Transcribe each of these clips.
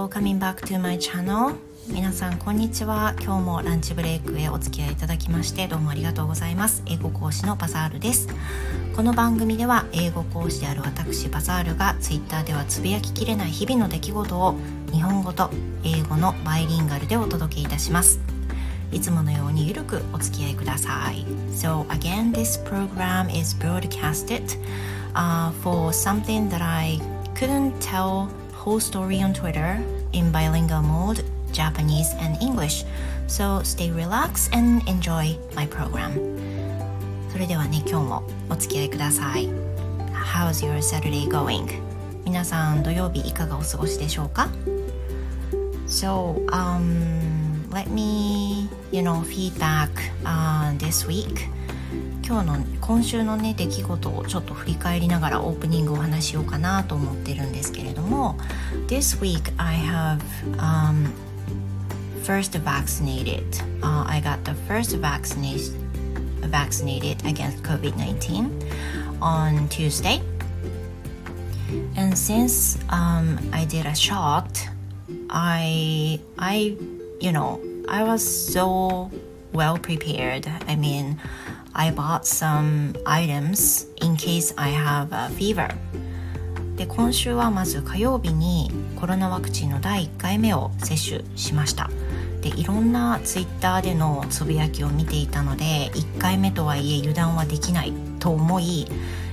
for coming back to my channel. 皆さんこんにちは。今日もランチブレイクへお付き合いいただきましてどうもありがとうございます。英語講師のバザールです。この番組では英語講師である私バザールが Twitter ではつぶやききれない日々の出来事を日本語と英語のバイリンガルでお届けいたします。いつものようにゆるくお付き合いください。So again this program is broadcasted、uh, for something that I couldn't tell whole story on Twitter. in bilingual mode Japanese and English. So stay relaxed and enjoy my program. それではね、今日もお付き合いください。How's your Saturday going? 皆さん土曜日いかがお過ごしでしょうか So, um, let me, you know, feedback、uh, this week. 今日の今週のね出来事をちょっと振り返りながらオープニングをお話しようかなと思ってるんですけれども This week I have、um, first vaccinated. Uh, I got the first vaccination vaccinated against COVID 19 on Tuesday. And since um, I did a shot, I I you know I was so well prepared. I mean, I bought some items in case I have a fever. で今週はまず火曜日にコロナワクチンの第1回目を接種しましたでいろんなツイッターでのつぶやきを見ていたので1回目とはいえ油断はできないと思い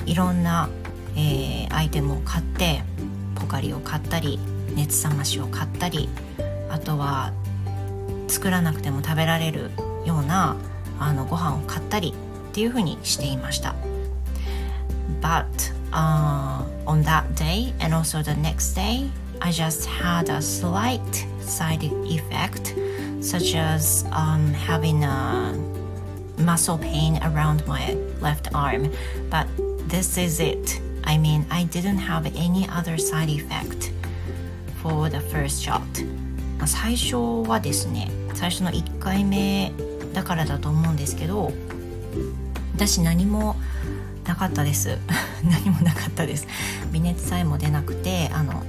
いろんな、えー、アイテムを買ってポカリを買ったり熱冷ましを買ったりあとは作らなくても食べられるようなあのご飯を買ったりっていうふうにしていました。But、uh, on that day and also the next day I just had a slight side effect such as um, having a muscle pain around my left arm. But this is it. I mean, I didn't have any other side effect for the first shot. 最初はですね、最初の1回目だからだと思うんですけど、 私何もなかったです。何もなかったです。微熱さえも出なくて、あの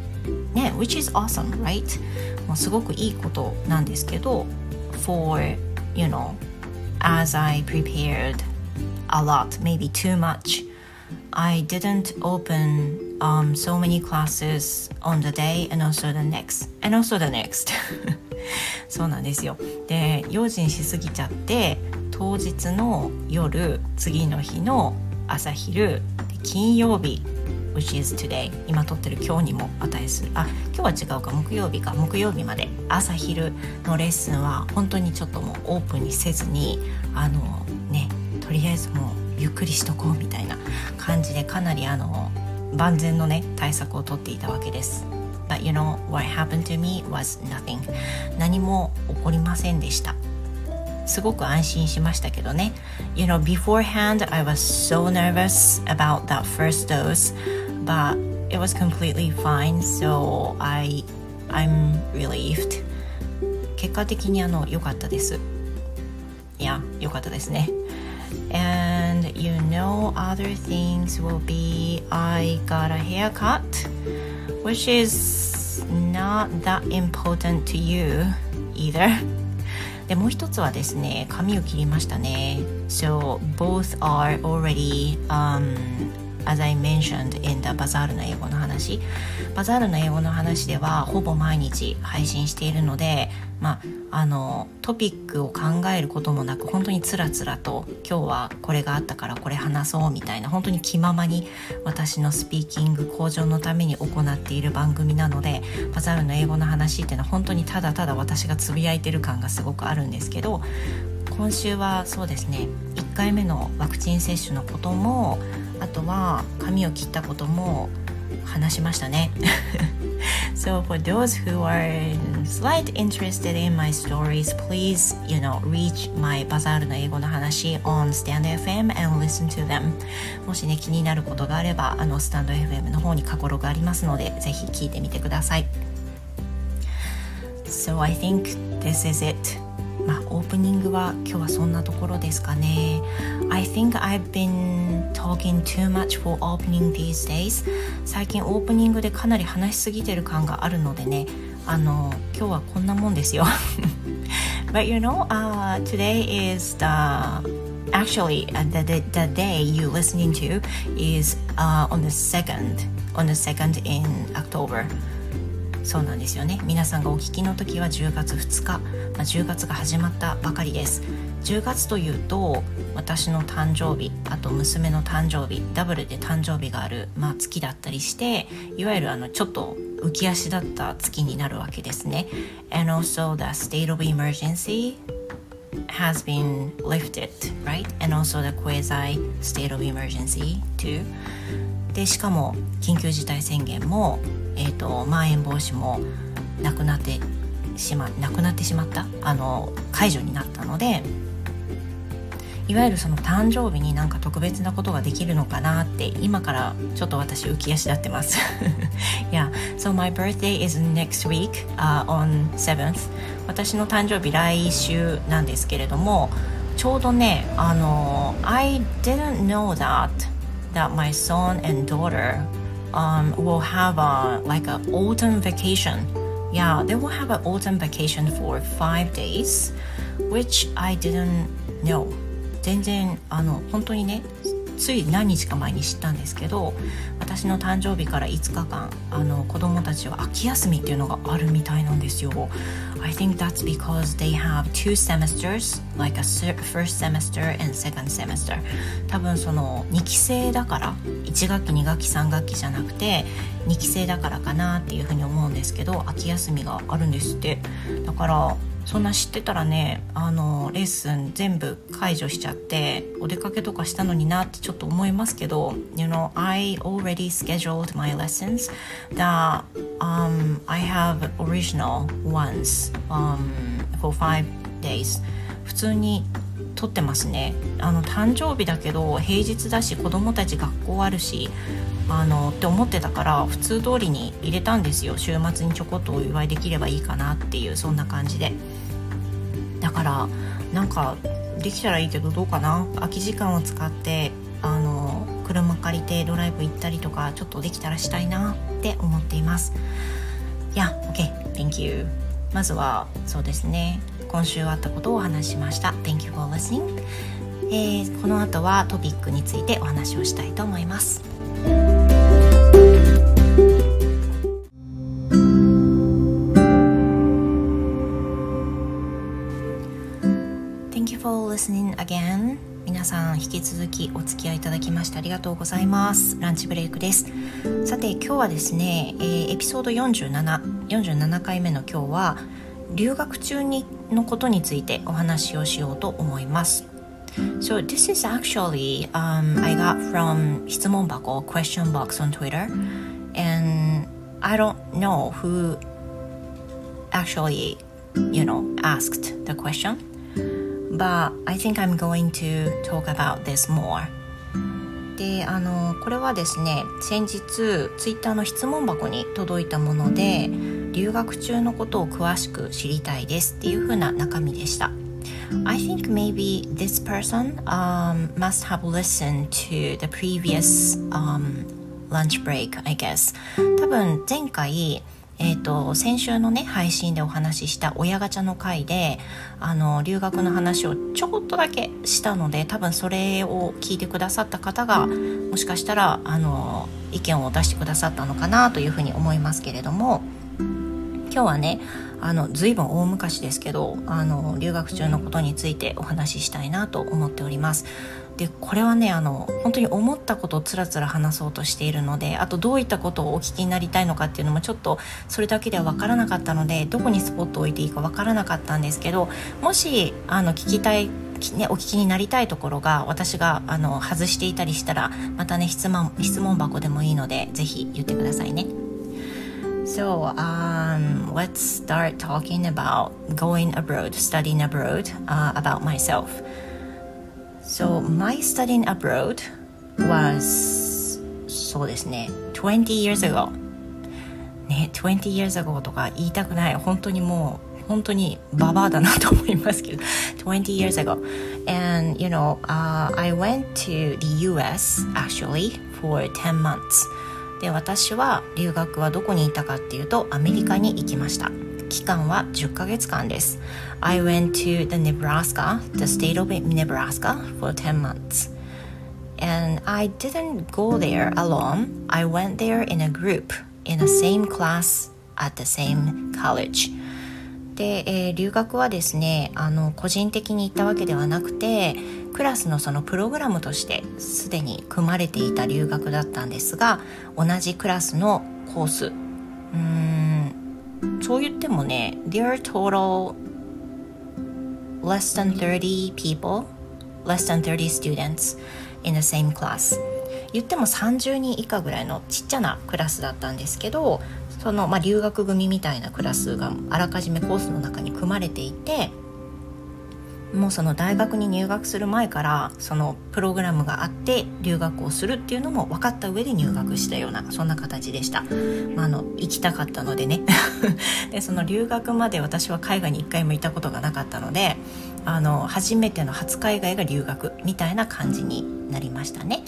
ね、which is awesome, right? もうすごくいいことなんですけど for, you know, as I prepared a lot, maybe too much I didn't open um, so many classes on the day and also the next and also the next そうなんですよで用心しすぎちゃって当日の夜次の日の朝昼金曜日 which is today 今撮ってる今日にも値する。あ今日は違うか木曜日か。木曜日まで朝昼のレッスンは本当にちょっともうオープンにせずにあのねとりあえずもうゆっくりしとこうみたいな感じでかなりあの万全のね対策をとっていたわけです。But you know what happened to me was nothing 何も起こりませんでした。すごく安心しましたけどね You know beforehand I was so nervous about that first dose but it was completely fine so I I'm relieved 結果的にあの良かったですいや良かったですね and you know other things will be I got a haircut which is not that important to you either でもう一つはですね髪を切りましたね So both are already、um, as I mentioned in the バザールの英語の話。バザールの英語の話ではほぼ毎日配信しているのでまああのトピックを考えることもなく本当につらつらと今日はこれがあったからこれ話そうみたいな本当に気ままに私のスピーキング向上のために行っている番組なのでバザールの英語の話っていうのは本当にただただ私がつぶやいてる感がすごくあるんですけど今週はそうですね1回目のワクチン接種のこともあとは髪を切ったことも話しましたね So for those who are slight interested in my stories please you know reach my バザールの英語の話 on Stand FM and listen to them もしね気になることがあればあのスタンド FM の方に過去ログありますのでぜひ聞いてみてください So I think this is it まあ、オープニングは今日はそんなところですかね。I think I've been talking too much for opening these days. 最近オープニングでかなり話しすぎてる感があるのでね、あの今日はこんなもんですよ But you know、uh, today is the actually the, the, the day you listening to is uh, on the second on the second in October そうなんですよね。皆さんがお聞きの時は10月2日、まあ、10月が始まったばかりです。10月というと私の誕生日あと娘の誕生日ダブルで誕生日がある、まあ、月だったりしていわゆるあのちょっと浮き足だった月になるわけですね。And also the state of emergency has been lifted right? And also the quasi state of emergency too. でしかも緊急事態宣言も、えーと、まん延防止もなくなってしまなくなってしまったあの解除になったのでいわゆるその誕生日になんか特別なことができるのかなって今からちょっと私浮き足立ってます。Yeah, so my birthday is next week、uh, on 7th 私の誕生日来週なんですけれどもちょうどねあの I didn't know that that my son and daughter um, will have a like an autumn vacation yeah they will have an autumn vacation for five days which I didn't know 全然あの本当にねつい何日か前に知ったんですけど 私の誕生日から5日間あの子供たちは秋休みっていうのがあるみたいなんですよ。I think that's because they have two semesters like a first semester and second semester. 多分その2期生だから1学期2学期3学期じゃなくて2期生だからかなっていうふうに思うんですけど秋休みがあるんですって。だからそんな知ってたらねあのレッスン全部解除しちゃってお出かけとかしたのになってちょっと思いますけど You know I already scheduled my lessons that um, I have original ones、um, for five days. 普通に撮ってますね。あの誕生日だけど平日だし子供たち学校あるしあのって思ってたから普通通りに入れたんですよ。週末にちょこっとお祝いできればいいかなっていうそんな感じで。だからなんかできたらいいけどどうかな？空き時間を使ってあの車借りてドライブ行ったりとかちょっとできたらしたいなって思っています。いや OK thank you まずはそうですね。今週あったことをお話しました。Thank you for listening えー、この後はトピックについてお話をしたいと思います。皆さん引き続きお付き合いいただきましてありがとうございますランチブレイクですさて今日はですね、えー、エピソード4747 47回目の今日は留学中にのことについてお話をしようと思います So this is actually um, I got from 質問箱 question box on Twitter and I don't know who actually you know asked the question but I think I'm going to talk about this more であのこれはですね先日ツイッターの質問箱に届いたもので留学中のことを詳しく知りたいですっていう風な中身でした I think maybe this person um, must have listened to the previous um, lunch break I guess 多分前回えーと、先週のね配信でお話しした親ガチャの回であの留学の話をちょっとだけしたので多分それを聞いてくださった方がもしかしたらあの意見を出してくださったのかなというふうに思いますけれども今日はねあの随分大昔ですけどあの留学中のことについてお話ししたいなと思っております。でこれはねあの本当に思ったことをつらつら話そうとしているのであとどういったことをお聞きになりたいのかっていうのもちょっとそれだけでは分からなかったのでどこにスポットを置いていいか分からなかったんですけどもしあの聞きたいね、お聞きになりたいところが私があの外していたりしたらまたね質問質問箱でもいいのでぜひ言ってくださいね。So, um, let's start talking about going abroad, studying abroad, uh, about myself. So my studying abroad was そうですね20 years ago ね20 years ago とか言いたくない本当にもう本当にババアだなと思いますけど20 years ago and you know、uh, I went to the US actually for 10 months で私は留学はどこにいたかっていうとアメリカに行きました期間は10ヶ月間です I went to the Nebraska, the state of Nebraska for 10 months and I didn't go there alone I went there in a group in the same class at the same college で、えー、留学はですねあの個人的に行ったわけではなくてクラスのそのプログラムとしてすでに組まれていた留学だったんですが同じクラスのコース。うーん。そう言ってもね There are total less than 30 people less than 30 students in the same class. 言っても30人以下ぐらいのちっちゃなクラスだったんですけどその、まあ、留学組みたいなクラスがあらかじめコースの中に組まれていてもうその大学に入学する前からそのプログラムがあって留学をするっていうのも分かった上で入学したようなそんな形でした、まあ、あの行きたかったのでね。でその留学まで私は海外に一回も行ったことがなかったのであの初めての初海外が留学みたいな感じになりましたね。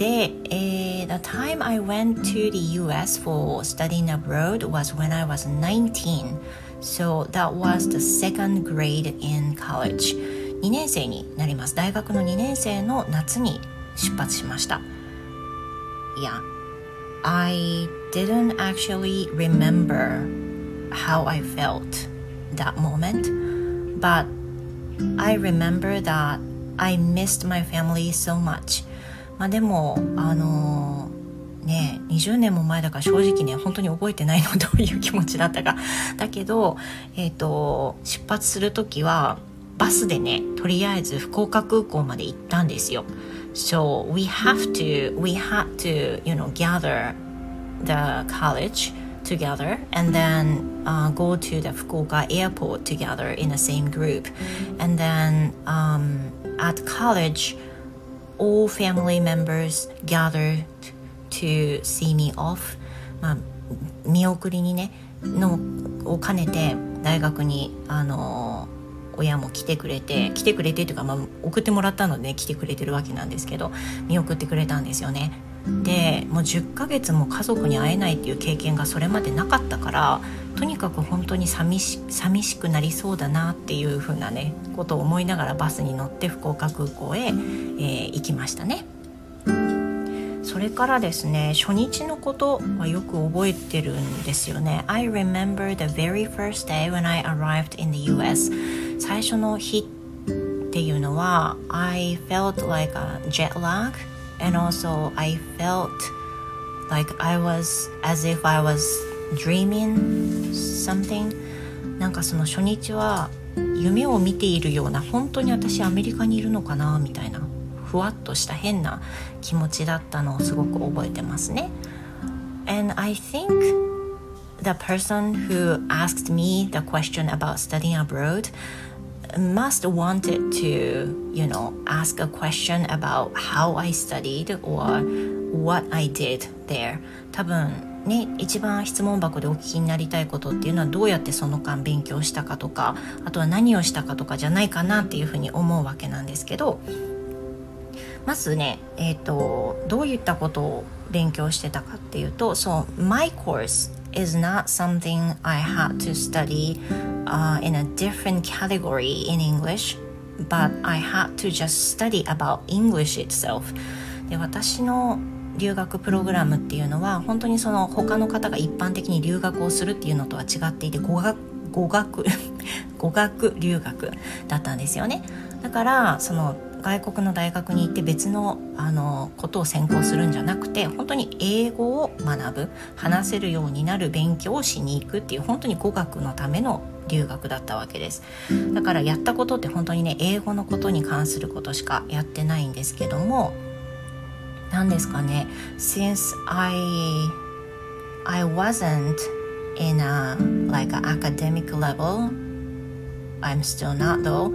で、えー、The time I went to the US for studying abroad was when I was 19 So that was the second grade in college 2年生になります大学の2年生の夏に出発しました Yeah I didn't actually remember how I felt that moment but I remember that I missed my family so much まあでもあのー、 ね20年も前だから正直ね本当に覚えてないのどういう気持ちだったかだけどえっ、ー、と出発する時はバスでねとりあえず福岡空港まで行ったんですよ So we have to we had to you know gather the college together and then uh, go to the Fukuoka airport together in the same group and then um, at college all family members gathered to see me off まあ見送りにねのを兼ねて大学にあの親も来てくれて来てくれてというか、まあ、送ってもらったので来てくれてるわけなんですけど見送ってくれたんですよねでもう10ヶ月も家族に会えないっていう経験がそれまでなかったからとにかく本当に寂し寂しくなりそうだなっていうふうなねことを思いながらバスに乗って福岡空港へ、えー、行きましたね。それからですね初日のことはよく覚えてるんですよね I remember the very first day when I arrived in the US 最初の日っていうのは I felt like a jet lag and also I felt like I was as if I was dreaming something なんかその初日は夢を見ているような本当に私アメリカにいるのかなみたいなふわっとした変な気持ちだったのをすごく覚えてますね And I think the person who asked me the question about studying abroad must wanted to you know ask a question about how I studied or what I did there 多分ね一番質問箱でお聞きになりたいことっていうのはどうやってその間勉強したかとかあとは何をしたかとかじゃないかなっていうふうに思うわけなんですけどまずねえっ、ー、とどういったことを勉強してたかっていうとそう My course is not something I had to study uh, in a different category in English, but I had to just study about English itself. で私の留学プログラムっていうのは本当にその他の方が一般的に留学をするっていうのとは違っていて語学語学語学留学だったんですよねだからその外国の大学に行って別のあのことを専攻するんじゃなくて本当に英語を学ぶ話せるようになる勉強をしに行くっていう本当に語学のための留学だったわけです。だからやったことって本当にね英語のことに関することしかやってないんですけども何ですかね Since I I wasn't in a like a academic level I'm still not though.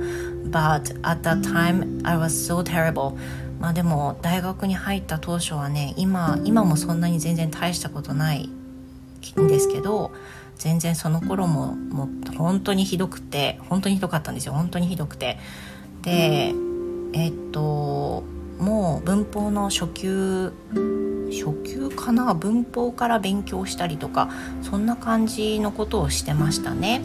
But at that time I was so terrible. まあでも大学に入った当初はね今今もそんなに全然大したことないんですけど全然その頃ももう本当にひどくて本当にひどかったんですよ。本当にひどくて。でえっともう文法の初級初級かな？文法から勉強したりとかそんな感じのことをしてましたね。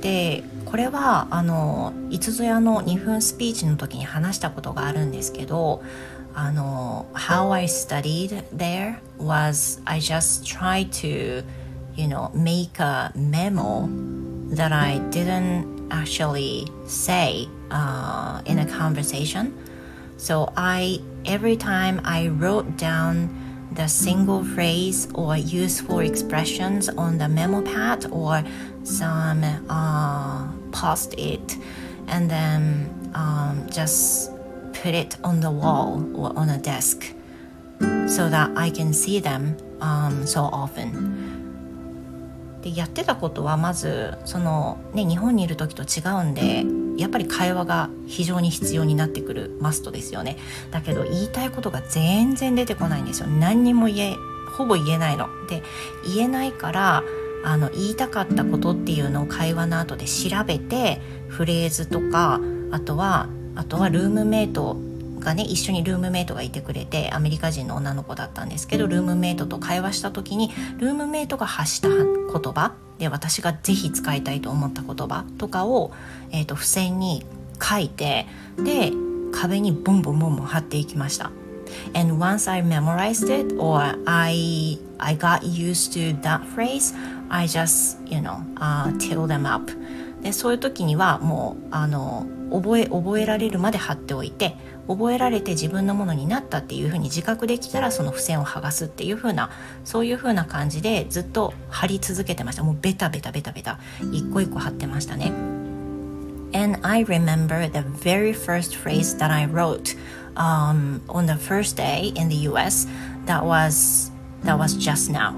でこれはあのいつぞやの2分スピーチの時に話したことがあるんですけどあの How I studied there was I just tried to you know make a memo that I didn't actually say uh, in a conversation so I every time I wrote down the single phrase or useful expressions on the memo pad or some uh, post it and then um, just put it on the wall or on a desk so that I can see them um, so often でやってたことはまずその、ね、日本にいる時と違うんで やっぱり会話が非常に必要になってくるマストですよね。だけど言いたいことが全然出てこないんですよ。何にも言えほぼ言えないの。で言えないからあの言いたかったことっていうのを会話の後で調べてフレーズとかあとはあとはルームメイトがね一緒にルームメイトがいてくれてアメリカ人の女の子だったんですけどルームメイトと会話した時にルームメイトが発した言葉で私がぜひ使いたいと思った言葉とかを、えーと、付箋に書いてで壁にボンボンボンボン貼っていきました。And once I memorized it or I I got used to that phrase, I just, you know, uh, till them up. でそういう時にはもうあの覚え覚えられるまで貼っておいて覚えられて自分のものになったっていうふうに自覚できたらその付箋を剥がすっていうふうなそういうふうな感じでずっと貼り続けてました。もうベタベタベタベタ。一個一個貼ってましたね。And I remember the very first phrase that I wrote um, on the first day in the US that was that was just now.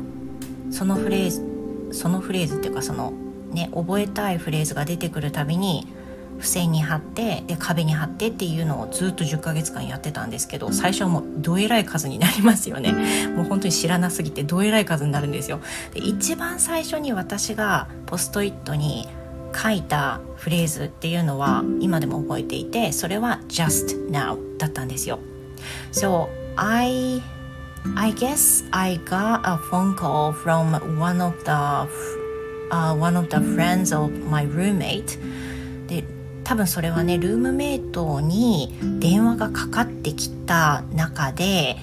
そのフレーズそのフレーズっていうかそのね覚えたいフレーズが出てくるたびに付箋に貼ってで壁に貼ってっていうのをずっと10ヶ月間やってたんですけど最初はもうどえらい数になりますよね。もう本当に知らなすぎてどえらい数になるんですよ。で一番最初に私がポストイットに書いたフレーズっていうのは今でも覚えていてそれは just now だったんですよ。So I I guess I got a phone call from one of the uh, one of the friends of my roommate 多分それはねルームメイトに電話がかかってきた中で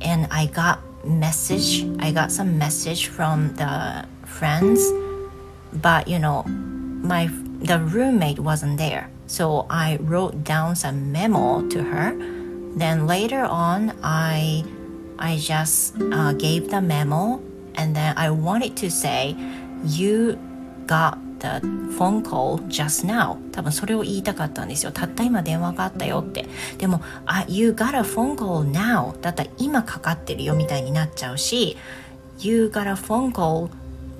and I got message I got some message from the friends but you know my the roommate wasn't there so I wrote down some memo to her then later on I I just uh, gave the memo and then I wanted to say you got the phone call just now 多分それを言いたかったんですよ。たった今電話があったよって。でもあ You got a phone call now だったら今かかってるよみたいになっちゃうし You got a phone call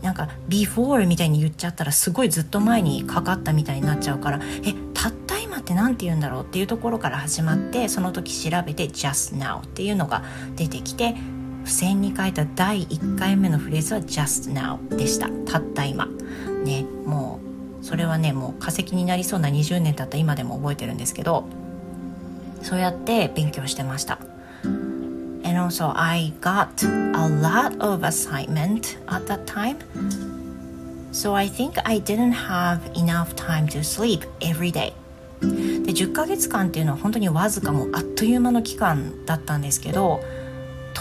なんか before みたいに言っちゃったらすごいずっと前にかかったみたいになっちゃうからえたった今って何て言うんだろうっていうところから始まってその時調べて just now っていうのが出てきて付箋に書いた第1回目のフレーズは just now でした。たった今。ねもうそれはねもう化石になりそうな20年経った今でも覚えてるんですけどそうやって勉強してました。And also I got a lot of assignment at that time. So I think I didn't have enough time to sleep every day. で10ヶ月間っていうのは本当にわずかもうあっという間の期間だったんですけど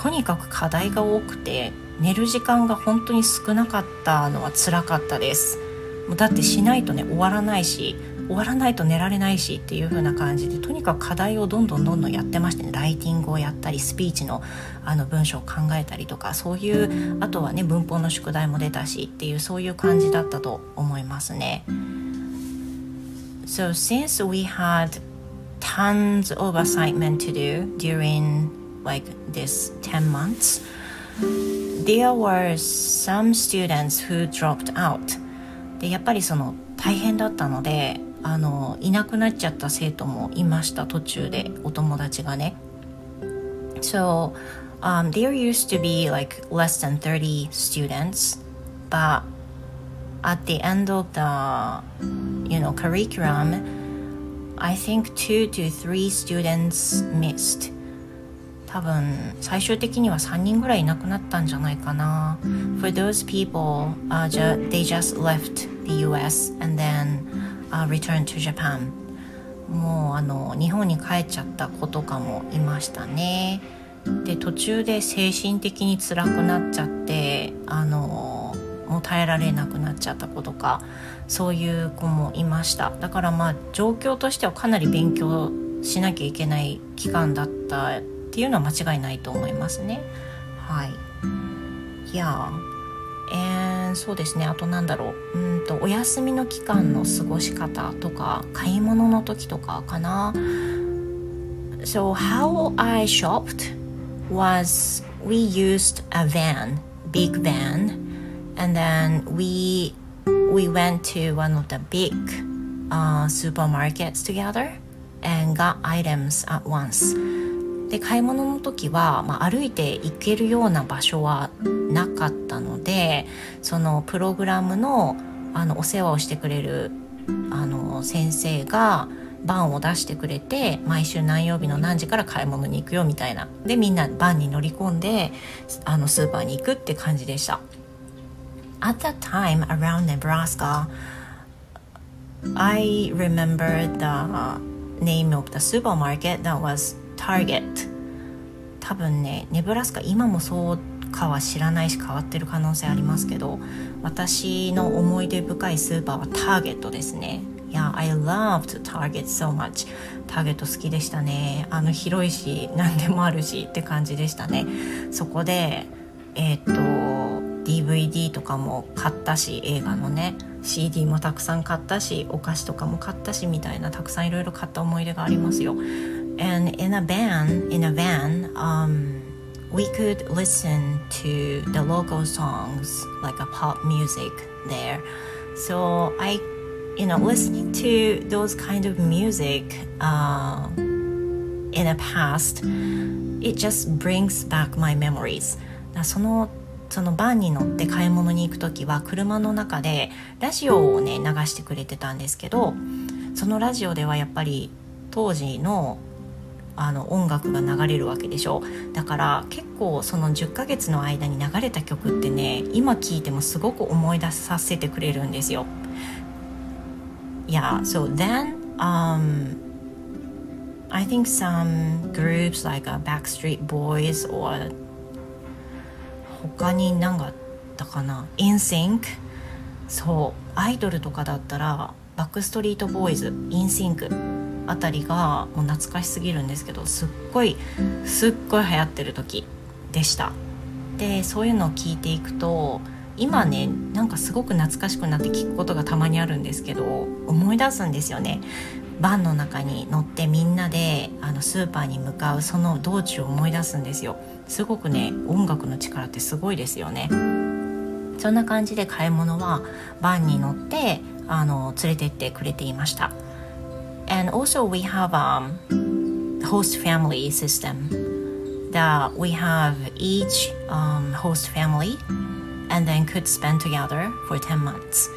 とにかく課題が多くて寝る時間が本当に少なかったのは辛かったですだってしないとね終わらないし終わらないと寝られないしっていう風な感じでとにかく課題をどんどんどんどんやってましてねライティングをやったりスピーチのあの文章を考えたりとかそういうあとはね文法の宿題も出たしっていうそういう感じだったと思いますね。So since we had tons of assignment to do during like this 10 months, there were some students who dropped out. でやっぱりその大変だったのであのいなくなっちゃった生徒もいました途中でお友達がね。So um, there used to be like less than 30 students, but at the end of the you know curriculum, I think two to three students missed. 多分最終的には3人ぐらいいなくなったんじゃないかな。For those people、uh, ju they just left the US and then、uh, returned to Japan. もうあの日本に帰っちゃった子とかもいましたね。で途中で精神的に辛くなっちゃってあのもう耐えられなくなっちゃった子とかそういう子もいました。だからまあ状況としてはかなり勉強しなきゃいけない期間だったっていうのは間違いないと思いますね。はい。いやえー、そうですねあとなんだろううんとお休みの期間の過ごし方とか買い物の時とかかな。So how I shopped was we used a van, big van, and then we we went to one of the big uh, supermarkets together and got items at once. で買い物の時は、まあ、歩いて行けるような場所はなかったのでそのプログラムのあのお世話をしてくれるあの先生がバンを出してくれて毎週何曜日の何時から買い物に行くよみたいなでみんなバンに乗り込んであのスーパーに行くって感じでした。At that time around Nebraska I remember the name of the supermarket that was Target 多分ねネブラスカ今もそうかは知らないし変わってる可能性ありますけど私の思い出深いスーパーはターゲットですね。いや I loved Target so much. ターゲット好きでしたね。あの広いし何でもあるしって感じでしたね。そこでえっ、と DVD とかも買ったし映画のね CD もたくさん買ったしお菓子とかも買ったしみたいなたくさんいろいろ買った思い出がありますよ。And in a van in a van um, we could listen to the local songs like a pop music there so i you know listening to those kind of music uh, in the past it just brings back my memories そのそのバンに乗って買い物に行く時は車の中でラジオをね流してくれてたんですけどそのラジオではやっぱり当時のあの音楽が流れるわけでしょ。だから結構その10ヶ月の間に流れた曲ってね今聴いてもすごく思い出させてくれるんですよ。Yeah, so then um, I think some groups like a Backstreet Boys or 他に何があったかな。InSync そうアイドルとかだったらバックストリートボーイズ InSync あたりがもう懐かしすぎるんですけどすっごいすっごい流行ってる時でした。でそういうのを聞いていくと今ねなんかすごく懐かしくなって聞くことがたまにあるんですけど思い出すんですよね。バンの中に乗ってみんなであのスーパーに向かうその道中を思い出すんですよ。すごくね音楽の力ってすごいですよね。そんな感じで買い物はバンに乗ってあの連れてってくれていました。And also we have a host family system that we have each um, host family and then could spend together for 10 months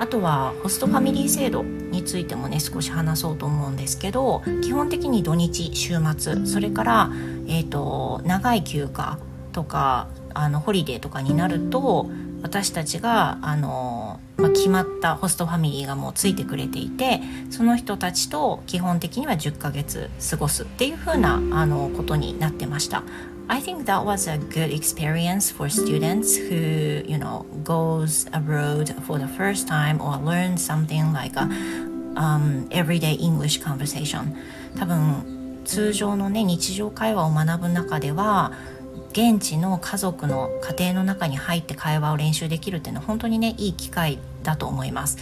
あとはホストファミリー制度についてもね少し話そうと思うんですけど基本的に土日週末それから、えーと長い休暇とかあのホリデーとかになると私たちがあの、まあ、決まったホストファミリーがもうついてくれていてその人たちと基本的には10ヶ月過ごすっていう風なあなことになってました。I think that was a good experience for students who, you know, goes abroad for the first time or learn something like a um, everyday English conversation. 多分通常のね日常会話を学ぶ中では現地の家族の家庭の中に入って会話を練習できるっていうのは本当にねいい機会だと思います。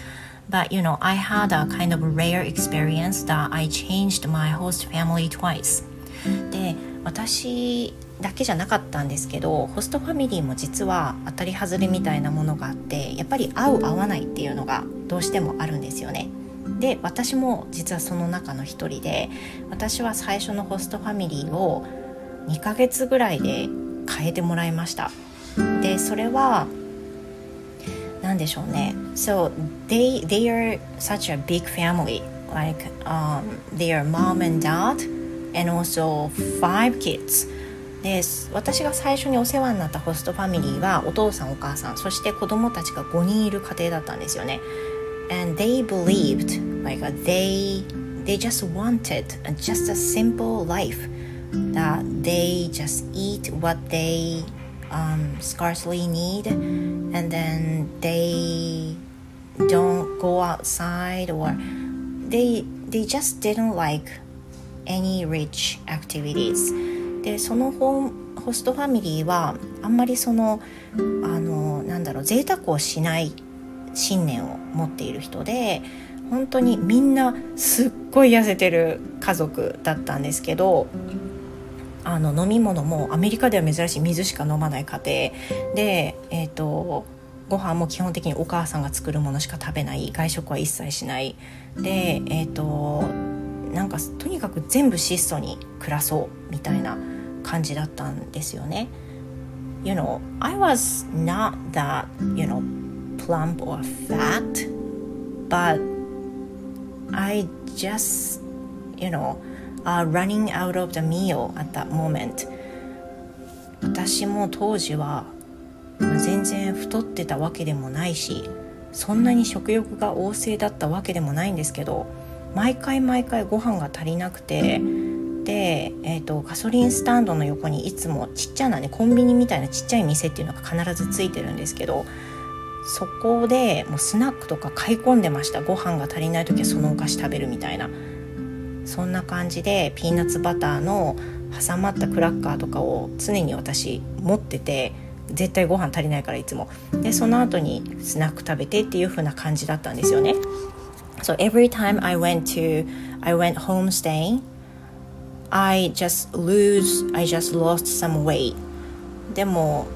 But you know, I had a kind of rare experience that I changed my host family twice. で、私だけじゃなかったんですけど、ホストファミリーも実は当たり外れみたいなものがあって、やっぱり合う合わないっていうのがどうしてもあるんですよね。で、私も実はその中の一人で、私は最初のホストファミリーを2ヶ月ぐらいで変えてもらいましたでそれは何でしょうね So they, they are such a big family like、um, their mom and dad and also five kids で私が最初にお世話になったホストファミリーはお父さんお母さんそして子供たちが5人いる家庭だったんですよね and they believed like they they just wanted just a simple life that they just eat what they um, scarcely need and then they don't go outside or they they just didn't like any rich activities でそのホホストファミリーはあんまりそのあのなんだろう贅沢をしない信念を持っている人で本当にみんなすっごい痩せてる家族だったんですけどあの飲み物もアメリカでは珍しい水しか飲まない家庭。で、えーと、ご飯も基本的にお母さんが作るものしか食べない。外食は一切しない。でえっ、ー、となんかとにかく全部質素に暮らそうみたいな感じだったんですよね。You know, I was not that, you know, plump or fat, but I just, you know, uh, running out of the meal at that moment 私も当時は全然太ってたわけでもないしそんなに食欲が旺盛だったわけでもないんですけど毎回毎回ご飯が足りなくてで、えーと、ガソリンスタンドの横にいつもちっちゃなねコンビニみたいなちっちゃい店っていうのが必ずついてるんですけどそこでもうスナックとか買い込んでました。ご飯が足りない時はそのお菓子食べるみたいな。そんな感じでピーナッツバターの挟まったクラッカーとかを常に私持ってて絶対ご飯足りないからいつも。でその後にスナック食べてっていう風な感じだったんですよね。So every time I went to I went home staying I just lose I just lost some weight. でも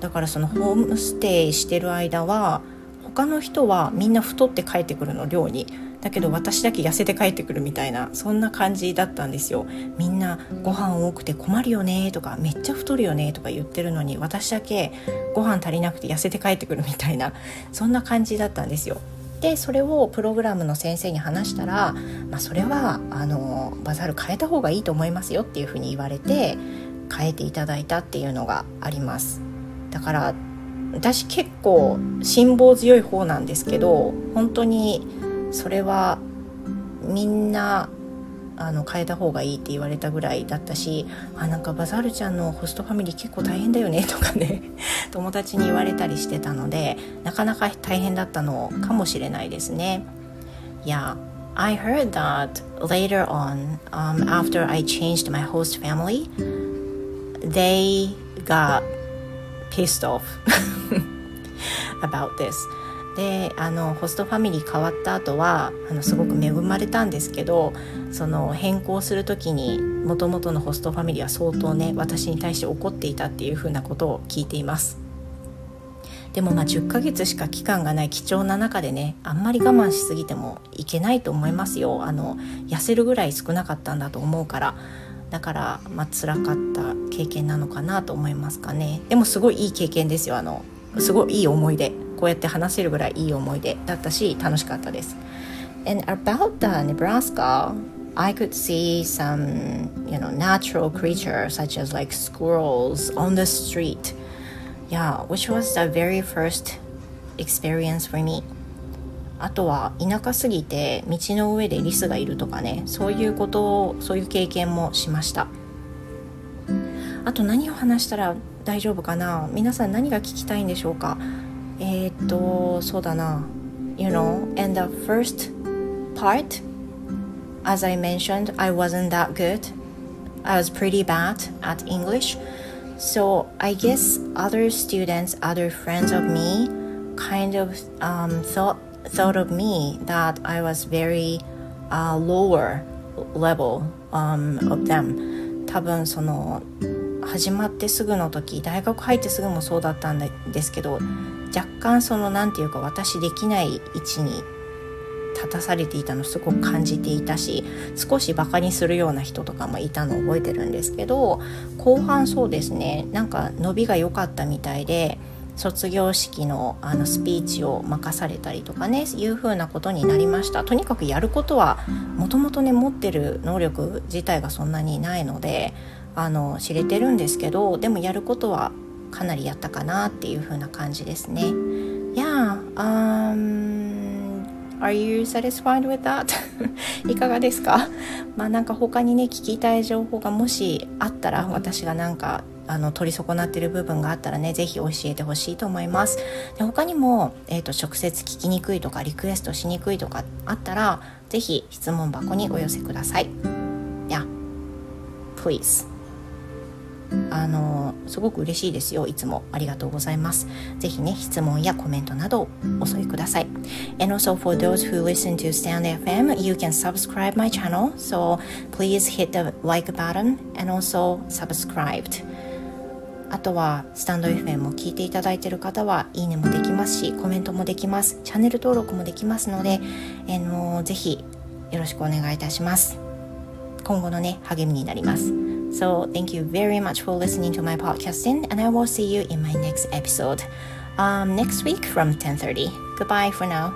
だからそのホームステイしてる間は他の人はみんな太って帰ってくるの寮に。だけど私だけ痩せて帰ってくるみたいなそんな感じだったんですよ。みんなご飯多くて困るよねとかめっちゃ太るよねとか言ってるのに私だけご飯足りなくて痩せて帰ってくるみたいなそんな感じだったんですよ。でそれをプログラムの先生に話したら、まあ、それはあのバザール変えた方がいいと思いますよっていうふうに言われて変えていただいたっていうのがあります。だから私結構辛抱強い方なんですけど本当にそれはみんなあの変えた方がいいって言われたぐらいだったしあなんかバザールちゃんのホストファミリー結構大変だよねとかね 友達に言われたりしてたのでなかなか大変だったのかもしれないですね。Yeah, I heard that later on, um, after I changed my host family, they got pissed off about this. であのホストファミリー変わった後はあのすごく恵まれたんですけどその変更する時にもともとのホストファミリーは相当ね私に対して怒っていたっていうふうなことを聞いています。でもまあ10ヶ月しか期間がない貴重な中でねあんまり我慢しすぎてもいけないと思いますよ。あの痩せるぐらい少なかったんだと思うから。だからまあ辛かった経験なのかなと思いますかね。でもすごいいい経験ですよ。あのすごいいい思い出。こうやって話せるぐらいいい思い出だったし楽しかったです And about the Nebraska I could see some you know natural creatures such as like squirrels on the street yeah which was the very first experience for me あとは田舎すぎて道の上でリスがいるとかねそういうことをそういう経験もしましたあと何を話したら大丈夫かな皆さん何が聞きたいんでしょうかえー、っとそうだな You know and the first part as I mentioned I wasn't that good I was pretty bad at English so I guess other students other friends of me kind of um, thought thought of me that I was very uh, lower level um, of them 多分その始まってすぐの時大学入ってすぐもそうだったんですけど 若干その何て言うか私できない位置に立たされていたのすごく感じていたし少しバカにするような人とかもいたのを覚えてるんですけど後半そうですねなんか伸びが良かったみたいで卒業式のあのスピーチを任されたりとかねいう風なことになりました。とにかくやることはもともとね持ってる能力自体がそんなにないのであの知れてるんですけどでもやることはかなりやったかなっていう風な感じですね。Yeah, um, are you satisfied with that? いかがですか？まあなんか他にね聞きたい情報がもしあったら私がなんかあの取り損なってる部分があったらね是非教えてほしいと思いますで他にも、えーと、直接聞きにくいとかリクエストしにくいとかあったら是非質問箱にお寄せください Yeah please あのすごく嬉しいですよ。いつもありがとうございます。ぜひね質問やコメントなどお添えください。And also for those who listen to Stand FM you can subscribe my channel. So please hit the like button and also subscribed. あとはスタンド FM を聞いていただいている方はいいねもできますしコメントもできます。チャンネル登録もできますので、えー、のぜひよろしくお願いいたします。今後のね励みになります。So thank you very much for listening to my podcasting and I will see you in my next episode. Um, next week from 10:30 goodbye for now